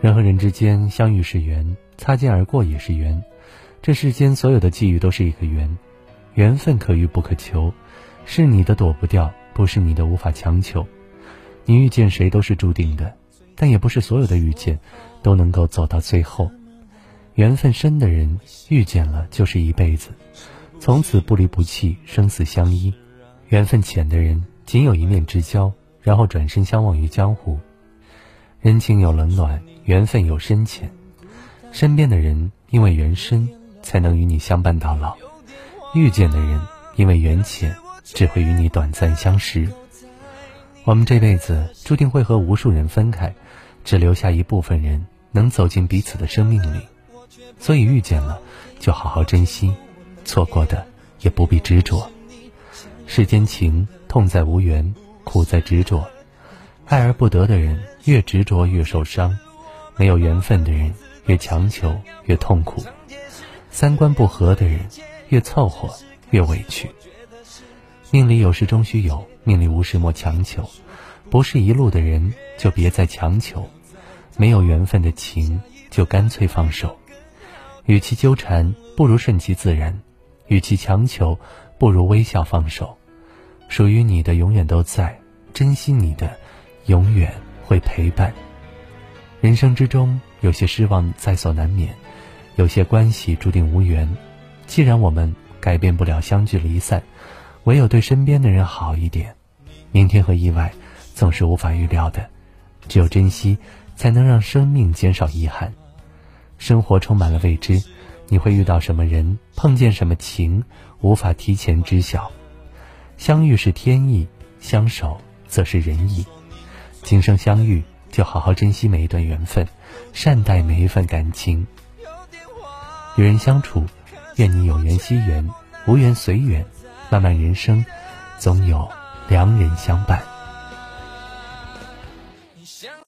人和人之间相遇是缘，擦肩而过也是缘。这世间所有的际遇都是一个缘，缘分可遇不可求，是你的躲不掉，不是你的无法强求。你遇见谁都是注定的，但也不是所有的遇见都能够走到最后。缘分深的人遇见了就是一辈子，从此不离不弃，生死相依；缘分浅的人仅有一面之交，然后转身相忘于江湖。人情有冷暖，缘分有深浅。身边的人因为缘深，才能与你相伴到老；遇见的人因为缘浅，只会与你短暂相识。我们这辈子注定会和无数人分开，只留下一部分人能走进彼此的生命里。所以遇见了，就好好珍惜；错过的也不必执着。世间情，痛在无缘，苦在执着。爱而不得的人，越执着越受伤；没有缘分的人，越强求越痛苦；三观不合的人，越凑合越委屈。命里有时终须有，命里无时莫强求。不是一路的人，就别再强求；没有缘分的情，就干脆放手。与其纠缠，不如顺其自然；与其强求，不如微笑放手。属于你的永远都在，珍惜你的。永远会陪伴。人生之中，有些失望在所难免，有些关系注定无缘。既然我们改变不了相聚离散，唯有对身边的人好一点。明天和意外总是无法预料的，只有珍惜，才能让生命减少遗憾。生活充满了未知，你会遇到什么人，碰见什么情，无法提前知晓。相遇是天意，相守则是人意。今生相遇，就好好珍惜每一段缘分，善待每一份感情。与人相处，愿你有缘惜缘，无缘随缘。漫漫人生，总有良人相伴。